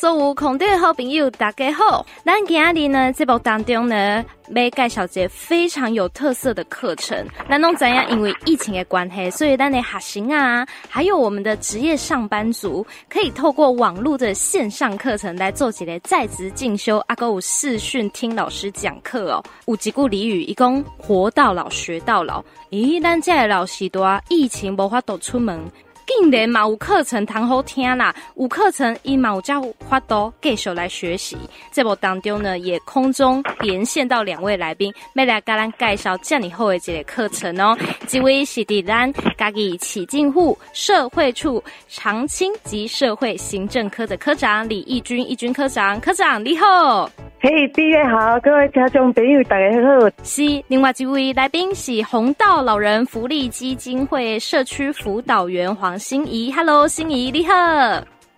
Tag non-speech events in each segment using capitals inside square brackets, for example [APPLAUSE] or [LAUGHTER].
所有空中的好朋友，大家好。咱今日呢，节目当中呢，要介绍一个非常有特色的课程。咱拢知影，因为疫情的关系，所以咱的学生啊，还有我们的职业上班族，可以透过网络的线上课程来做一个在职进修，啊，还有视讯听老师讲课哦。有一句俚语，一共活到老学到老。咦，咱这老师多疫情无法度出门。竟然嘛有课程谈好听啦，有课程伊嘛有叫花多继续来学习。这部当中呢，也空中连线到两位来宾，要来甲咱介绍这么好的一个课程哦。这位是伫咱家己起进户社会处长青及社会行政科的科长李义军，义军科长，科长你好。嘿，毕业好，各位听众朋友大家好。是，另外一位来宾是红道老人福利基金会社区辅导员黄心怡。Hello，心怡你好。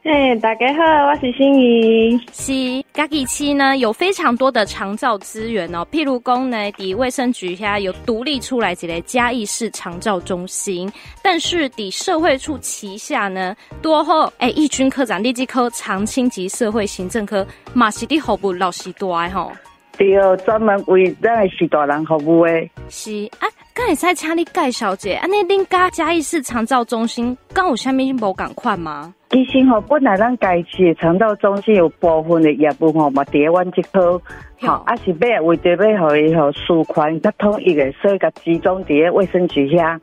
嘿，大家好，我是欣怡。是，嘉义区呢有非常多的长照资源哦，譬如讲呢，底卫生局下有独立出来几个嘉义市长照中心，但是底社会处旗下呢多后哎，义军科长立即科长青及社会行政科马西蒂服务老师多哎吼。对哦，专门为咱的时大人服务诶。是啊，刚才在请你介绍者，啊，那恁家嘉义市长照中心刚有虾米无共款吗？其实吼，本来咱嘉义市长照中心有部分的业务吼，嘛伫阮即科，好，啊是要为着要互伊吼舒缓较统一的，所以甲集中伫个卫生局遐。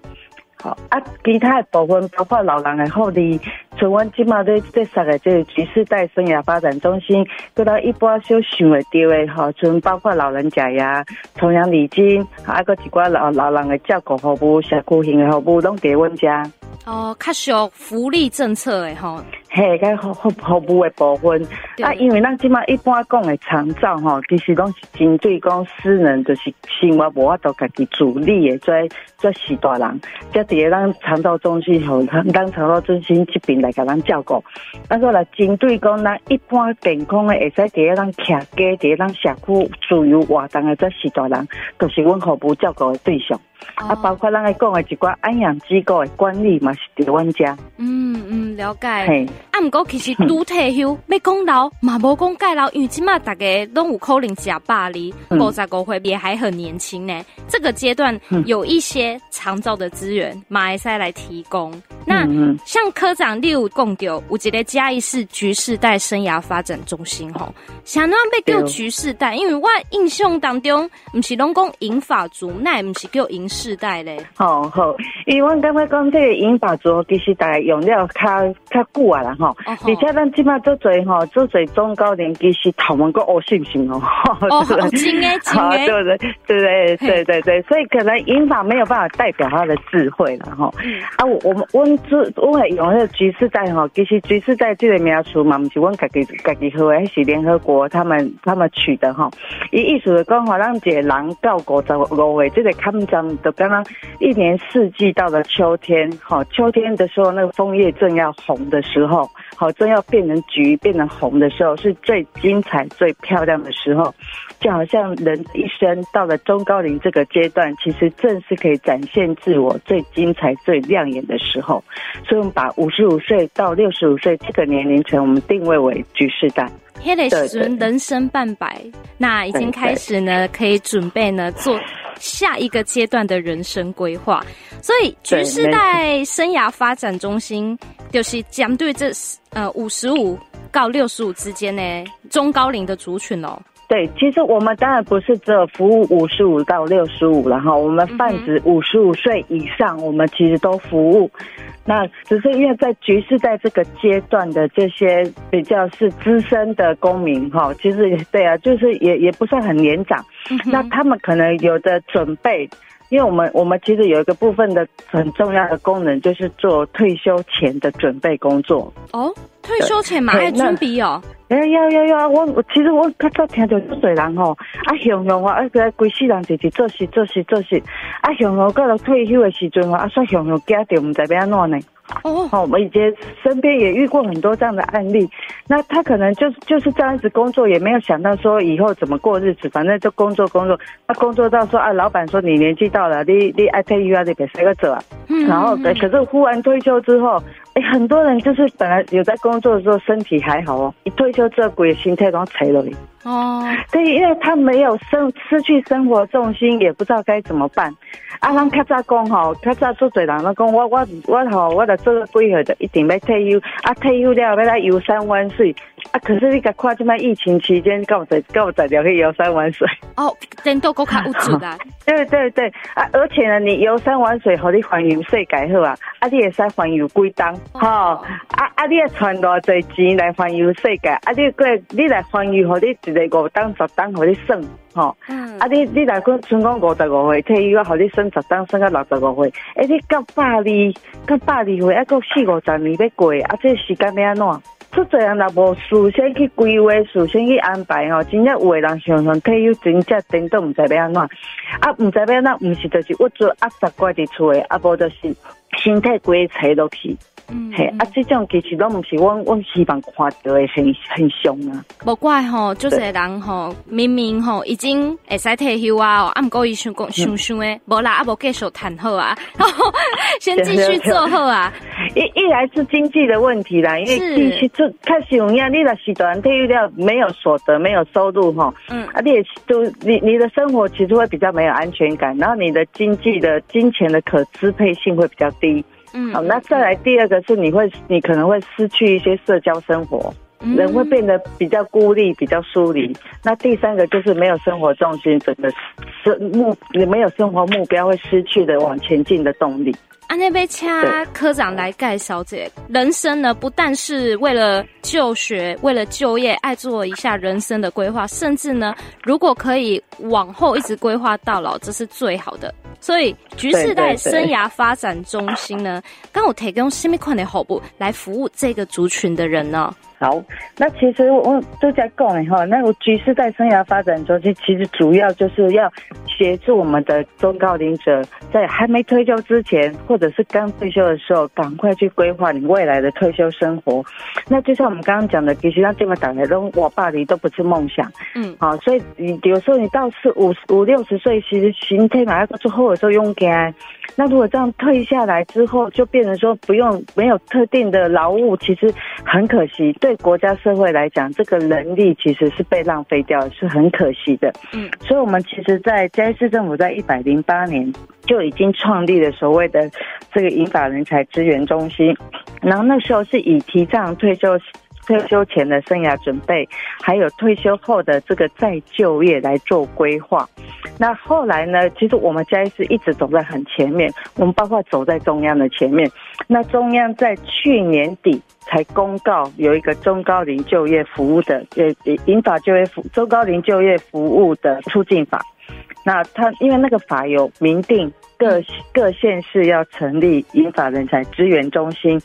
好啊，其他的部分包括老人的福利，像阮即马咧在设的这个橘世代生涯发展中心，搁到一般小想会到的吼，像包括老人家呀、重阳礼金，啊，搁一寡老老人的照顾服务、社区型的服务，拢伫阮家。哦，较属福利政策诶吼。嘿，个服服服务诶部分啊，因为咱即马一般讲的长照吼，其实拢是针对讲私人，就是生活无法度家己自理诶，做做时大人，即伫个咱长照中心吼，咱长照中心这边来甲咱照顾。啊，个来针对讲咱一般健康的，会使伫个咱徛家，伫咧咱社区自由活动的做时代人，都、就是阮服务照顾的对象。啊，包括咱来讲的一寡安养机构的管理嘛，是伫阮家。嗯嗯，了解。嘿。啊，毋过其实 [LAUGHS] 拄退休，要讲老嘛无讲介老，因为即马大家拢有可能食百哩，五十五岁也还很年轻呢。这个阶段有一些长照的资源，马来西亚来提供。那像科长你有讲到，有一个嘉义市局世代生涯发展中心吼，想那被叫局世代，因为我印象当中，毋是拢讲银发族，那毋是叫银世代咧。好好，因为我刚刚讲这个银发族，其实大概用了较较久啊啦吼。而且咱即马做侪吼，做侪中高年，其实头毛个恶性性哦。[LAUGHS] 哦，真诶，[LAUGHS] 真诶，对不对？对对对对对，所以可能银发没有办法代表他的智慧了吼。啊，我我们温之我会用那个橘世代吼，其实橘世代这个名词嘛，不是阮家己家己好诶，是联合国他们他们取的吼。伊意思是讲吼，让一个人到五十五岁，这个他们讲的刚刚一年四季到了秋天，吼，秋天的时候那个枫叶正要红的时候。好，正要变成橘、变成红的时候，是最精彩、最漂亮的时候。就好像人一生到了中高龄这个阶段，其实正是可以展现自我最精彩、最亮眼的时候。所以，我们把五十五岁到六十五岁这个年龄层，我们定位为橘世代。黑磊是人生半百，那已经开始呢，可以准备呢做下一个阶段的人生规划。所以，橘世代生涯发展中心就是针对这呃五十五到六十五之间呢中高龄的族群哦。对，其实我们当然不是只有服务五十五到六十五，了哈我们泛指五十五岁以上，我们其实都服务。那只是因为在局势在这个阶段的这些比较是资深的公民哈，其实对啊，就是也也不算很年长，那他们可能有的准备。因为我们我们其实有一个部分的很重要的功能，就是做退休前的准备工作。哦，退休前嘛，还准备哦。哎，要要要，我我其实我较早听到多人吼，啊，雄雄啊，啊个规世人就是做事做事做事，啊，雄雄到了退休的时阵啊，说雄雄家庭唔知要安怎呢？哦，好，我们以前身边也遇过很多这样的案例。那他可能就是就是这样子工作，也没有想到说以后怎么过日子，反正就工作工作。他工作到说啊，老板说你年纪到了，你你爱退休啊，你别随个走啊。嗯。然后，可是忽然退休之后，哎、欸，很多人就是本来有在工作的时候身体还好哦，一退休之后，鬼心态都垂了。哦，对，因为他没有生失去生活重心，也不知道该怎么办。啊，咱较早讲吼，较早做侪人都讲，我我我吼，我来做个规划的，一定要退休。啊，退休了要来游山玩水。啊，可是你甲看这摆疫情期间，够在够在了去游山玩水。哦，真都够卡有趣啦。[LAUGHS] 对对对，啊，而且呢，你游山玩水，和你环游世界好啊，啊，你会使环游几档，吼、哦，啊啊，你也赚偌侪钱来环游世界，啊，你过你来环游，和你一个五等十等，互你算，吼、嗯，啊，你你来讲像讲五十五岁退休，互你算十等，算到六十五岁，哎，你到百二，到百二岁，啊，够四五十年要过，啊，这个、时间要安怎？出济人若无事先去规划，事先去安排吼，真正有诶人想想退休，真正真都毋知要安怎，啊，毋知要安怎，毋是就是我做压实挂伫厝诶，啊，无就是身体规扯落去。嗯，嘿，啊，这种其实都不是我我希望看到的很很凶啊。不怪吼，就是人吼，明明吼已经会使退休啊，啊，毋过伊想讲想想诶，无啦，啊，无继续谈好啊，[LAUGHS] 先继续做好啊。[LAUGHS] 一一来是经济的问题啦，因为继续做开始有压力了，时段退休了没有所得，没有收入吼，嗯，啊，你也都你你的生活其实会比较没有安全感，然后你的经济的金钱的可支配性会比较低。嗯，好，那再来第二个是你会，你可能会失去一些社交生活，嗯、人会变得比较孤立，比较疏离。那第三个就是没有生活重心，整个生目你没有生活目标，会失去的往前进的动力。啊，那边请科长来盖小姐人生呢，不但是为了就学，为了就业，爱做一下人生的规划，甚至呢，如果可以往后一直规划到老，这是最好的。所以，橘世代生涯发展中心呢，刚有提供什么款的。服务来服务这个族群的。人呢？好，那其实我都在讲的。哈，那个橘世代生涯发展中心其实主要就是要协助我们的。中高龄者，在还没退休之前，或者是刚退休的时候，赶快去规划你未来的退休生活。那就像我们刚刚讲的，其实让这么打来都我爸里都不是梦想，嗯，好，所以你有时候你到四五五六十岁，其实心态马上之后的时候用干。那如果这样退下来之后，就变成说不用没有特定的劳务，其实很可惜。对国家社会来讲，这个能力其实是被浪费掉，是很可惜的。嗯，所以，我们其实，在嘉义市政府在一百零八年就已经创立了所谓的这个银发人才资源中心，然后那时候是以提倡退休。退休前的生涯准备，还有退休后的这个再就业来做规划。那后来呢？其实我们嘉义市一直走在很前面，我们包括走在中央的前面。那中央在去年底才公告有一个中高龄就业服务的，呃，银发就业服中高龄就业服务的促进法。那他因为那个法有明定各各县市要成立引法人才资源中心，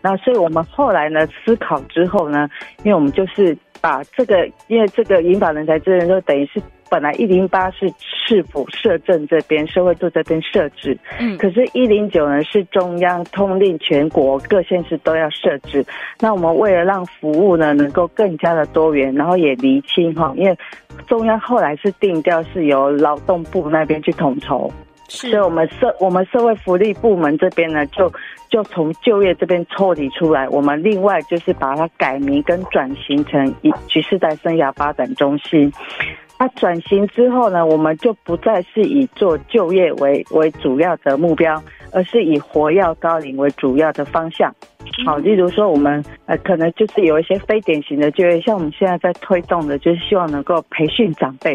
那所以我们后来呢思考之后呢，因为我们就是把这个，因为这个引法人才资源就等于是。本来一零八是市府社政这边社会处这边设置，嗯，可是，一零九呢是中央通令全国各县市都要设置。那我们为了让服务呢能够更加的多元，然后也厘清哈，因为中央后来是定调是由劳动部那边去统筹，是，所以我们社我们社会福利部门这边呢就就从就业这边抽离出来，我们另外就是把它改名跟转型成一橘世代生涯发展中心。那转型之后呢，我们就不再是以做就业为为主要的目标，而是以活跃高龄为主要的方向。好，例如说我们呃，可能就是有一些非典型的就业，像我们现在在推动的，就是希望能够培训长辈。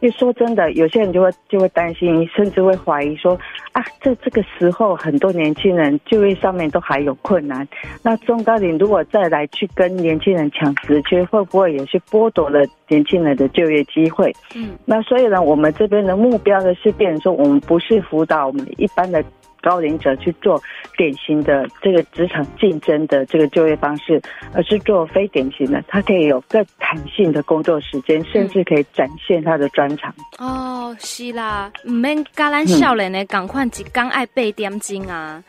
因为说真的，有些人就会就会担心，甚至会怀疑说啊，这这个时候很多年轻人就业上面都还有困难，那中高龄如果再来去跟年轻人抢职缺，会不会也是剥夺了年轻人的就业机会？嗯，那所以呢，我们这边的目标呢是变成说，我们不是辅导我们一般的。高龄者去做典型的这个职场竞争的这个就业方式，而是做非典型的，他可以有更弹性的工作时间，甚至可以展现他的专长。哦，是啦，唔免教咱少年的，赶快只刚爱八点钟啊。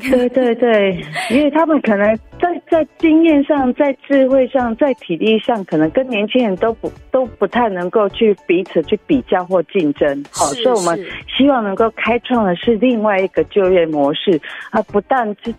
对对对，因为他们可能在在经验上、在智慧上、在体力上，可能跟年轻人都不都不太能够去彼此去比较或竞争。好，所以我们希望能够开创的是另外一个就业模式，啊，不但是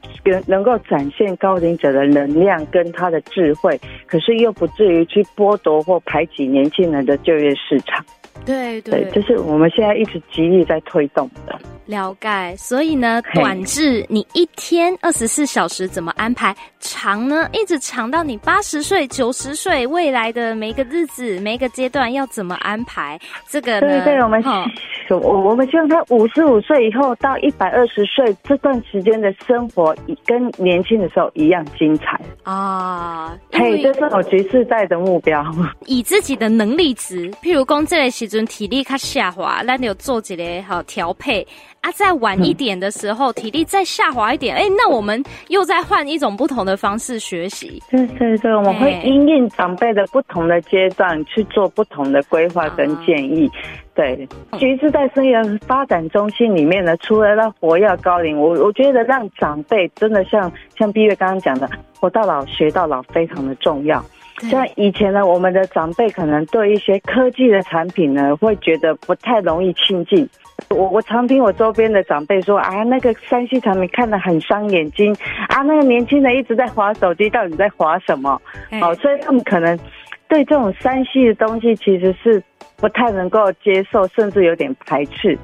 能够展现高龄者的能量跟他的智慧，可是又不至于去剥夺或排挤年轻人的就业市场。对对，对，这是我们现在一直极力在推动的。了解，所以呢，短至你一天二十四小时怎么安排，长呢，一直长到你八十岁、九十岁，未来的每一个日子、每一个阶段要怎么安排？这个，对对，我们我我们希望他五十五岁以后到一百二十岁这段时间的生活，跟年轻的时候一样精彩啊！嘿，这是我局势在的目标。以自己的能力值，譬如讲这个时阵体力较下滑，那你有做几个好调配。啊，再晚一点的时候，嗯、体力再下滑一点，哎、欸，那我们又再换一种不同的方式学习。对对对，我们会因应长辈的不同的阶段去做不同的规划跟建议。啊、对，其实，在生涯发展中心里面呢，除了让活跃高龄，我我觉得让长辈真的像像碧月刚刚讲的，活到老学到老非常的重要。像以前呢，我们的长辈可能对一些科技的产品呢，会觉得不太容易亲近。我我常听我周边的长辈说啊，那个三 C 产品看得很伤眼睛啊，那个年轻人一直在划手机，到底在划什么？好，所以他们可能对这种三 C 的东西其实是不太能够接受，甚至有点排斥。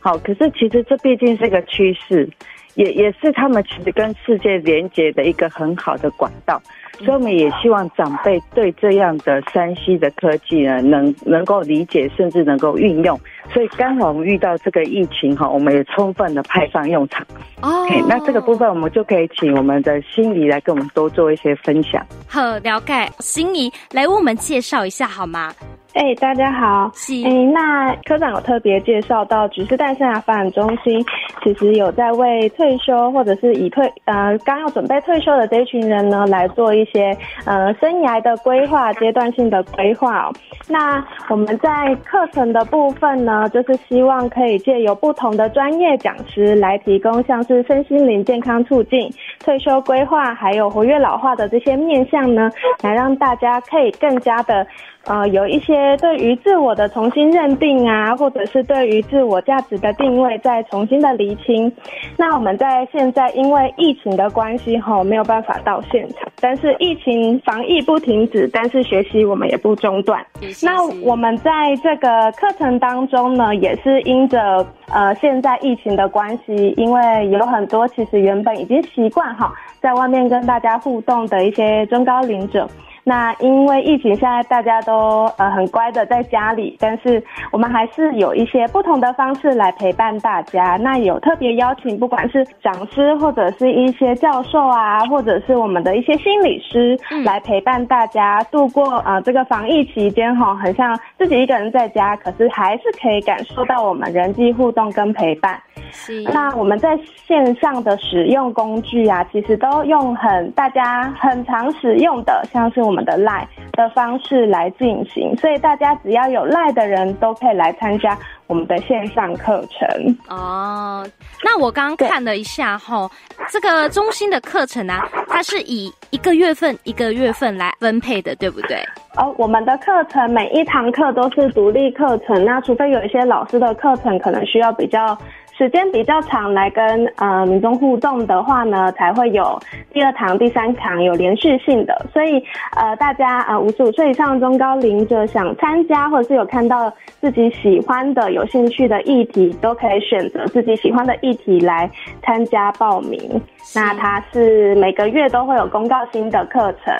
好，可是其实这毕竟是个趋势，也也是他们其实跟世界连接的一个很好的管道。所以我们也希望长辈对这样的山西的科技呢，能能够理解，甚至能够运用。所以刚好我们遇到这个疫情哈，我们也充分的派上用场。哦，okay, 那这个部分我们就可以请我们的心仪来跟我们多做一些分享。好，了解，心仪来为我们介绍一下好吗？哎、欸，大家好。是。哎、欸，那科长有特别介绍到，橘世代生涯发展中心其实有在为退休或者是已退呃刚要准备退休的这一群人呢，来做一些呃生涯的规划、阶段性的规划。那我们在课程的部分呢，就是希望可以借由不同的专业讲师来提供，像是身心灵健康促进、退休规划，还有活跃老化的这些面向呢，来让大家可以更加的。呃，有一些对于自我的重新认定啊，或者是对于自我价值的定位再重新的厘清。那我们在现在因为疫情的关系哈，没有办法到现场，但是疫情防疫不停止，但是学习我们也不中断。那我们在这个课程当中呢，也是因着呃现在疫情的关系，因为有很多其实原本已经习惯哈，在外面跟大家互动的一些中高龄者。那因为疫情，现在大家都呃很乖的在家里，但是我们还是有一些不同的方式来陪伴大家。那有特别邀请，不管是讲师或者是一些教授啊，或者是我们的一些心理师来陪伴大家度过呃这个防疫期间哈，很像自己一个人在家，可是还是可以感受到我们人际互动跟陪伴。是。那我们在线上的使用工具啊，其实都用很大家很常使用的，像是我们。的赖的方式来进行，所以大家只要有赖的人都可以来参加我们的线上课程哦。那我刚刚看了一下哈，这个中心的课程呢、啊，它是以一个月份一个月份来分配的，对不对？哦，我们的课程每一堂课都是独立课程，那除非有一些老师的课程可能需要比较。时间比较长来跟呃民众互动的话呢，才会有第二堂、第三堂有连续性的。所以呃，大家呃五十五岁以上中高龄者想参加，或者是有看到自己喜欢的、有兴趣的议题，都可以选择自己喜欢的议题来参加报名。那它是每个月都会有公告新的课程。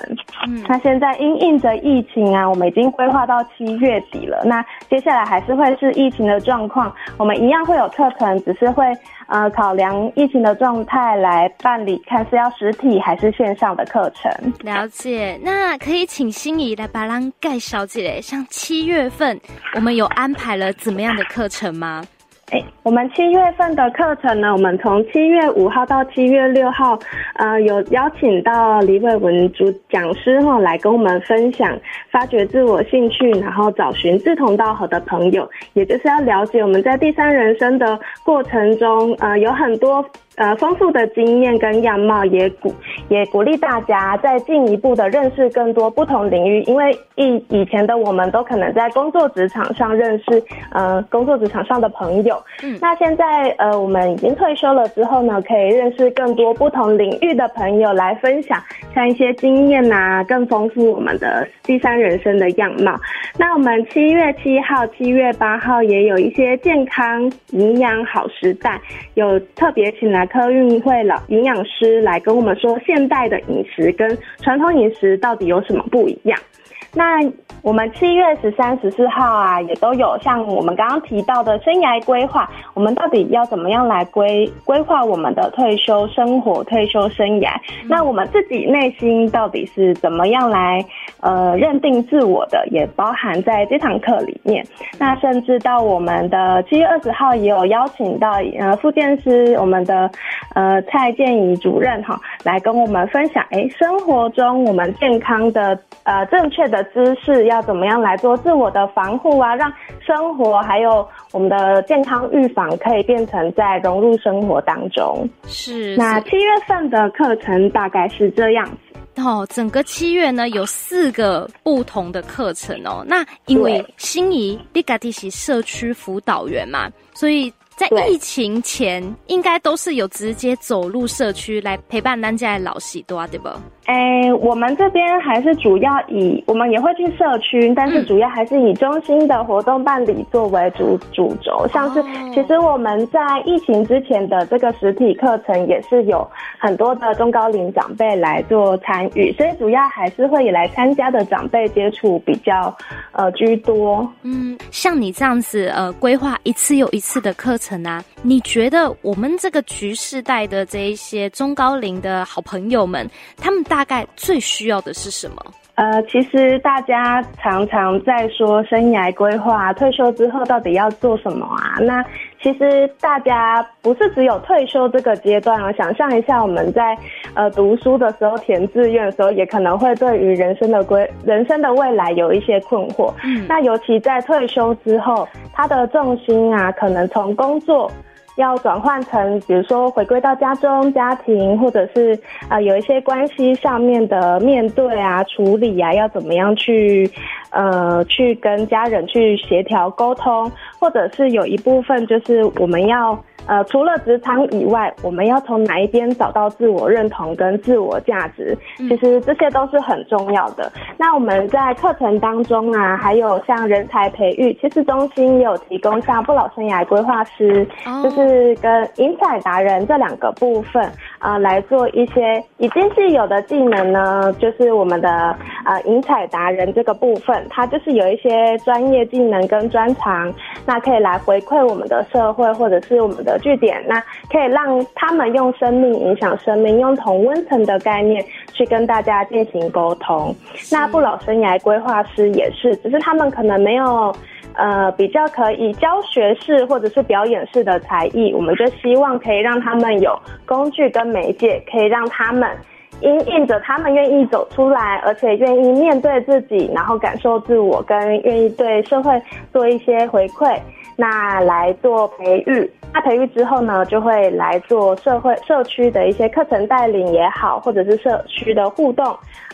嗯，那现在因应着疫情啊，我们已经规划到七月底了。那接下来还是会是疫情的状况，我们一样会有课程。只是会呃考量疫情的状态来办理，看是要实体还是线上的课程。了解，那可以请心仪来把咱介绍一下，像七月份 [LAUGHS] 我们有安排了怎么样的课程吗？哎，我们七月份的课程呢，我们从七月五号到七月六号，呃，有邀请到李伟文主讲师哈来跟我们分享发掘自我兴趣，然后找寻志同道合的朋友，也就是要了解我们在第三人生的过程中，呃，有很多。呃丰富的经验跟样貌，也鼓也鼓励大家再进一步的认识更多不同领域，因为以以前的我们都可能在工作职场上认识呃工作职场上的朋友，嗯，那现在呃我们已经退休了之后呢，可以认识更多不同领域的朋友来分享像一些经验呐、啊，更丰富我们的第三人生的样貌。那我们七月七号、七月八号也有一些健康营养好时代，有特别请来科运会了营养师来跟我们说，现代的饮食跟传统饮食到底有什么不一样。那我们七月十三、十四号啊，也都有像我们刚刚提到的生涯规划，我们到底要怎么样来规规划我们的退休生活、退休生涯？那我们自己内心到底是怎么样来呃认定自我的，也包含在这堂课里面。那甚至到我们的七月二十号，也有邀请到呃复健师我们的呃蔡建怡主任哈，来跟我们分享，哎，生活中我们健康的呃正确的。知识要怎么样来做自我的防护啊？让生活还有我们的健康预防可以变成在融入生活当中。是，那七月份的课程大概是这样子。哦，整个七月呢有四个不同的课程哦。那因为心仪你家己是社区辅导员嘛，所以。在疫情前，应该都是有直接走入社区来陪伴大家的老喜多，对不？哎、欸，我们这边还是主要以我们也会去社区，但是主要还是以中心的活动办理作为主主轴。像是其实我们在疫情之前的这个实体课程，也是有很多的中高龄长辈来做参与，所以主要还是会以来参加的长辈接触比较呃居多。嗯，像你这样子呃规划一次又一次的课程。你觉得我们这个局世代的这一些中高龄的好朋友们，他们大概最需要的是什么？呃，其实大家常常在说生涯规划，退休之后到底要做什么啊？那其实大家不是只有退休这个阶段啊，想象一下我们在呃读书的时候填志愿的时候，也可能会对于人生的规人生的未来有一些困惑。嗯，那尤其在退休之后，他的重心啊，可能从工作。要转换成，比如说回归到家中、家庭，或者是啊、呃、有一些关系上面的面对啊、处理啊，要怎么样去呃去跟家人去协调沟通，或者是有一部分就是我们要。呃，除了职场以外，我们要从哪一边找到自我认同跟自我价值？其实这些都是很重要的。那我们在课程当中啊，还有像人才培育，其实中心也有提供像不老生涯规划师，就是是跟引彩达人这两个部分啊、来做一些已经是有的技能呢，就是我们的呃引彩达人这个部分，它就是有一些专业技能跟专长，那可以来回馈我们的社会或者是我们的。据点，那可以让他们用生命影响生命，用同温层的概念去跟大家进行沟通。那不老生涯规划师也是，只是他们可能没有呃比较可以教学式或者是表演式的才艺，我们就希望可以让他们有工具跟媒介，可以让他们因应着他们愿意走出来，而且愿意面对自己，然后感受自我，跟愿意对社会做一些回馈。那来做培育，那培育之后呢，就会来做社会社区的一些课程带领也好，或者是社区的互动，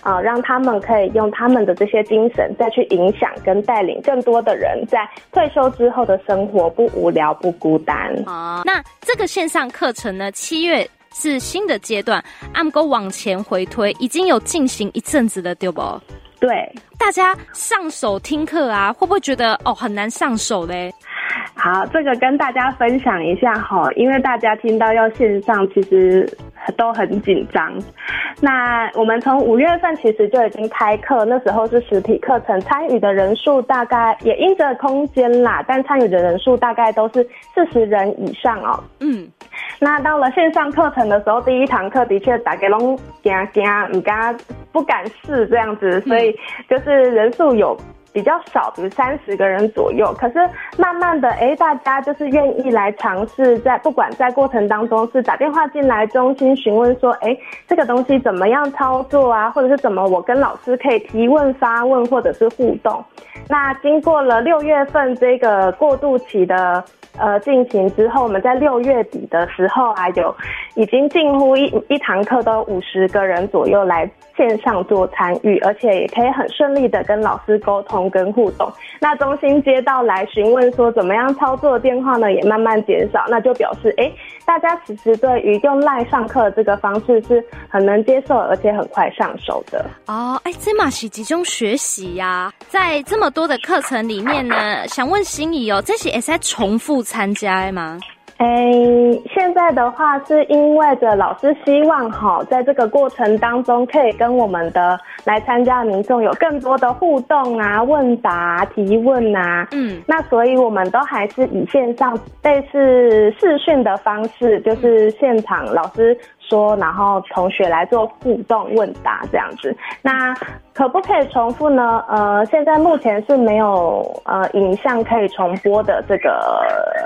啊、呃，让他们可以用他们的这些精神再去影响跟带领更多的人，在退休之后的生活不无聊不孤单。啊，那这个线上课程呢，七月是新的阶段，按勾往前回推，已经有进行一阵子了，对不？对，大家上手听课啊，会不会觉得哦很难上手嘞？好，这个跟大家分享一下哈，因为大家听到要线上，其实都很紧张。那我们从五月份其实就已经开课，那时候是实体课程，参与的人数大概也因着空间啦，但参与的人数大概都是四十人以上哦。嗯，那到了线上课程的时候，第一堂课的确大家拢惊惊，唔敢不敢试这样子，所以就是人数有。比较少，比如三十个人左右。可是慢慢的，哎，大家就是愿意来尝试，在不管在过程当中是打电话进来中心询问说，哎，这个东西怎么样操作啊，或者是怎么我跟老师可以提问发问或者是互动。那经过了六月份这个过渡期的呃进行之后，我们在六月底的时候啊，有已经近乎一一堂课都五十个人左右来线上做参与，而且也可以很顺利的跟老师沟通跟互动。那中心接到来询问说怎么样操作的电话呢，也慢慢减少，那就表示哎，大家其实对于用 LINE 上课这个方式是很能接受，而且很快上手的。哦，哎，这嘛是集中学习呀、在这么多的课程里面呢，想问心怡哦，这些也是在重复参加吗？哎，现在的话是因为着老师希望哈，在这个过程当中可以跟我们的来参加的民众有更多的互动啊、问答、提问啊。嗯，那所以我们都还是以线上类似视讯的方式，就是现场老师说，然后同学来做互动问答这样子。那可不可以重复呢？呃，现在目前是没有呃影像可以重播的这个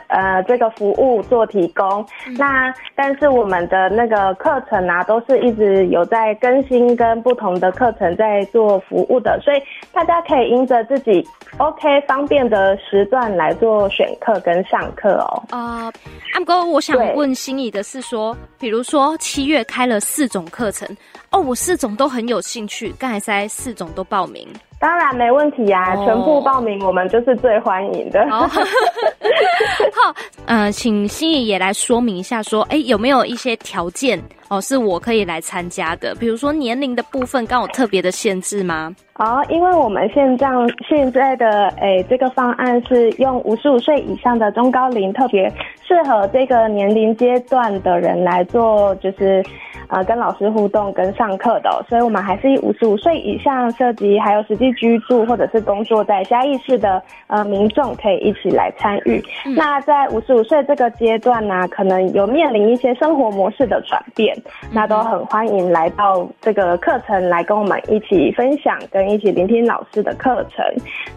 呃这个服务做提供。嗯、那但是我们的那个课程啊，都是一直有在更新跟不同的课程在做服务的，所以大家可以因着自己 OK 方便的时段来做选课跟上课哦。啊，阿哥，我想问心仪的是说，比如说七月开了四种课程。哦，我四种都很有兴趣，刚才在四种都报名，当然没问题呀、啊，oh. 全部报名我们就是最欢迎的。Oh. [LAUGHS] [LAUGHS] 好，呃，请心怡也来说明一下，说，哎，有没有一些条件哦，是我可以来参加的？比如说年龄的部分，刚有特别的限制吗？哦，因为我们现在现在的哎这个方案是用五十五岁以上的中高龄，特别适合这个年龄阶段的人来做，就是。呃，跟老师互动跟上课的，所以我们还是以五十五岁以上涉及还有实际居住或者是工作在嘉义市的呃民众可以一起来参与。嗯、那在五十五岁这个阶段呢、啊，可能有面临一些生活模式的转变，嗯、那都很欢迎来到这个课程来跟我们一起分享，跟一起聆听老师的课程。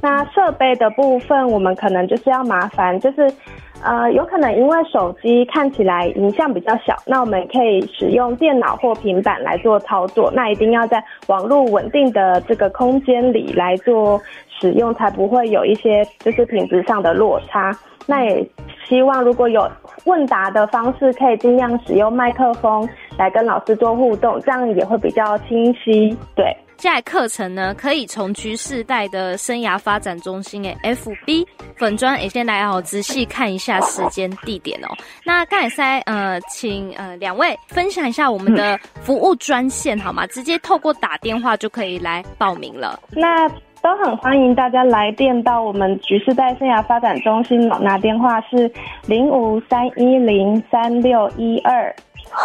那设备的部分，我们可能就是要麻烦就是。呃，有可能因为手机看起来影像比较小，那我们可以使用电脑或平板来做操作。那一定要在网络稳定的这个空间里来做使用，才不会有一些就是品质上的落差。那也希望如果有问答的方式，可以尽量使用麦克风来跟老师做互动，这样也会比较清晰。对。下来课程呢，可以从局世代的生涯发展中心诶，FB 粉专诶，先来哦，仔细看一下时间地点哦。那刚才呃，请呃两位分享一下我们的服务专线好吗？直接透过打电话就可以来报名了。那都很欢迎大家来电到我们局世代生涯发展中心哦，那电话是零五三一零三六一二。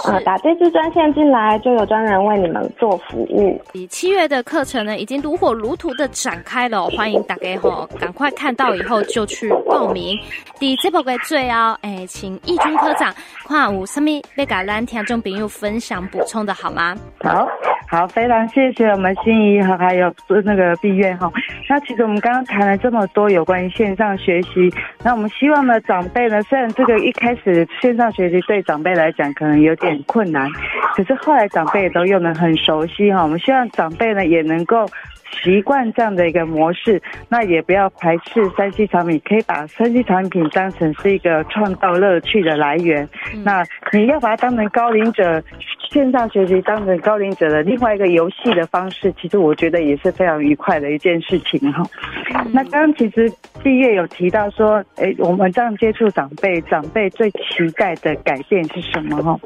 呃，打这支专线进来，就有专人为你们做服务。七月的课程呢，已经如火如荼的展开了，欢迎大家吼，赶快看到以后就去报名。第这部的最后，哎，请义军科长看有什么要甲咱听众朋友分享补充的好吗？好。好，非常谢谢我们心仪和还有那个碧苑哈。那其实我们刚刚谈了这么多有关于线上学习，那我们希望呢，长辈呢，虽然这个一开始线上学习对长辈来讲可能有点困难，可是后来长辈也都用得很熟悉哈。我们希望长辈呢也能够。习惯这样的一个模式，那也不要排斥三 C 产品，可以把三 C 产品当成是一个创造乐趣的来源。嗯、那你要把它当成高龄者线上学习，当成高龄者的另外一个游戏的方式，其实我觉得也是非常愉快的一件事情哈。嗯、那刚刚其实毕业有提到说，哎，我们这样接触长辈，长辈最期待的改变是什么哈？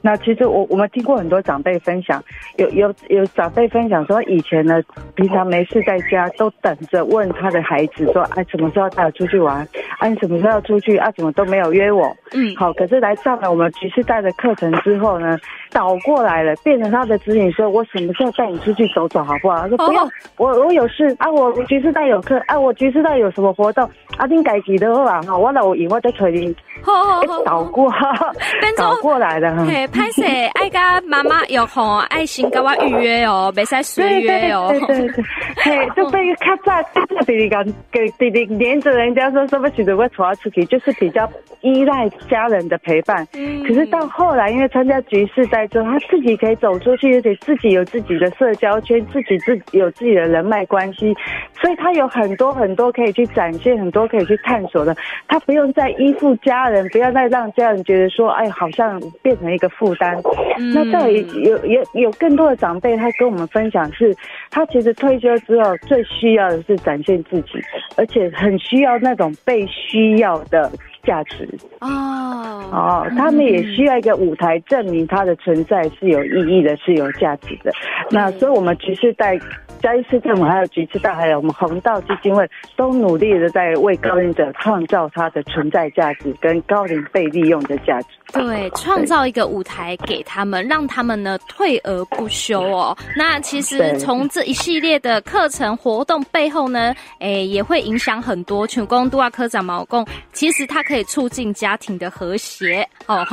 那其实我我们听过很多长辈分享，有有有长辈分享说，以前呢。平常没事在家都等着问他的孩子说：“哎，什么时候带我出去玩？啊，你什么时候要出去啊？怎么都没有约我？嗯，好，可是来上了我们局势带的课程之后呢，倒过来了，变成他的指引说，我什么时候带你出去走走，好不好？他说不要，我我有事啊，我局势带有课啊，我局势带有什么活动啊？你改记得话哈，我来我以后再催你。好好好，倒过，倒过 [LAUGHS] 来的哈。嘿，拍摄爱跟妈妈有空，爱心跟我预约哦，没使随约哦。对对对，嘿，就被卡在弟弟跟给弟弟黏着人家说，什么时候会拖他出去，就是比较依赖家人的陪伴。嗯。可是到后来，因为参加橘世代之后，他自己可以走出去，而且自己有自己的社交圈，自己自己有自己的人脉关系，所以他有很多很多可以去展现，很多可以去探索的。他不用再依附家人。不要再让家人觉得说，哎，好像变成一个负担。嗯、那这里有有有更多的长辈，他跟我们分享是，他其实退休之后最需要的是展现自己，而且很需要那种被需要的价值。哦哦，他们也需要一个舞台证明他的存在是有意义的，是有价值的。那所以我们橘世代。嘉义市政府还有橘次大，还有我们红道基金会，都努力的在为高龄者创造他的存在价值跟高龄被利用的价值。对，创造一个舞台给他们，让他们呢退而不休哦。那其实从这一系列的课程活动背后呢，哎，也会影响很多。全公都啊科长毛共，其实它可以促进家庭的和谐哦，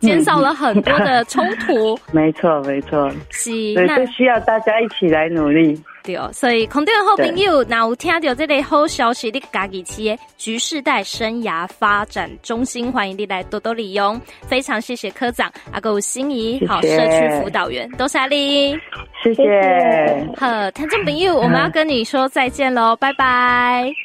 减少了很多的冲突。[LAUGHS] 没错，没错，是，所以需要大家一起来努力。对哦，所以空中的好朋友，那有听到这个好消息，你家己企业局世代生涯发展中心，欢迎你来多多利用。非常谢谢科长阿狗心仪，好社区辅导员，多谢你，谢谢。好，听众朋友，我们要跟你说再见喽，拜拜。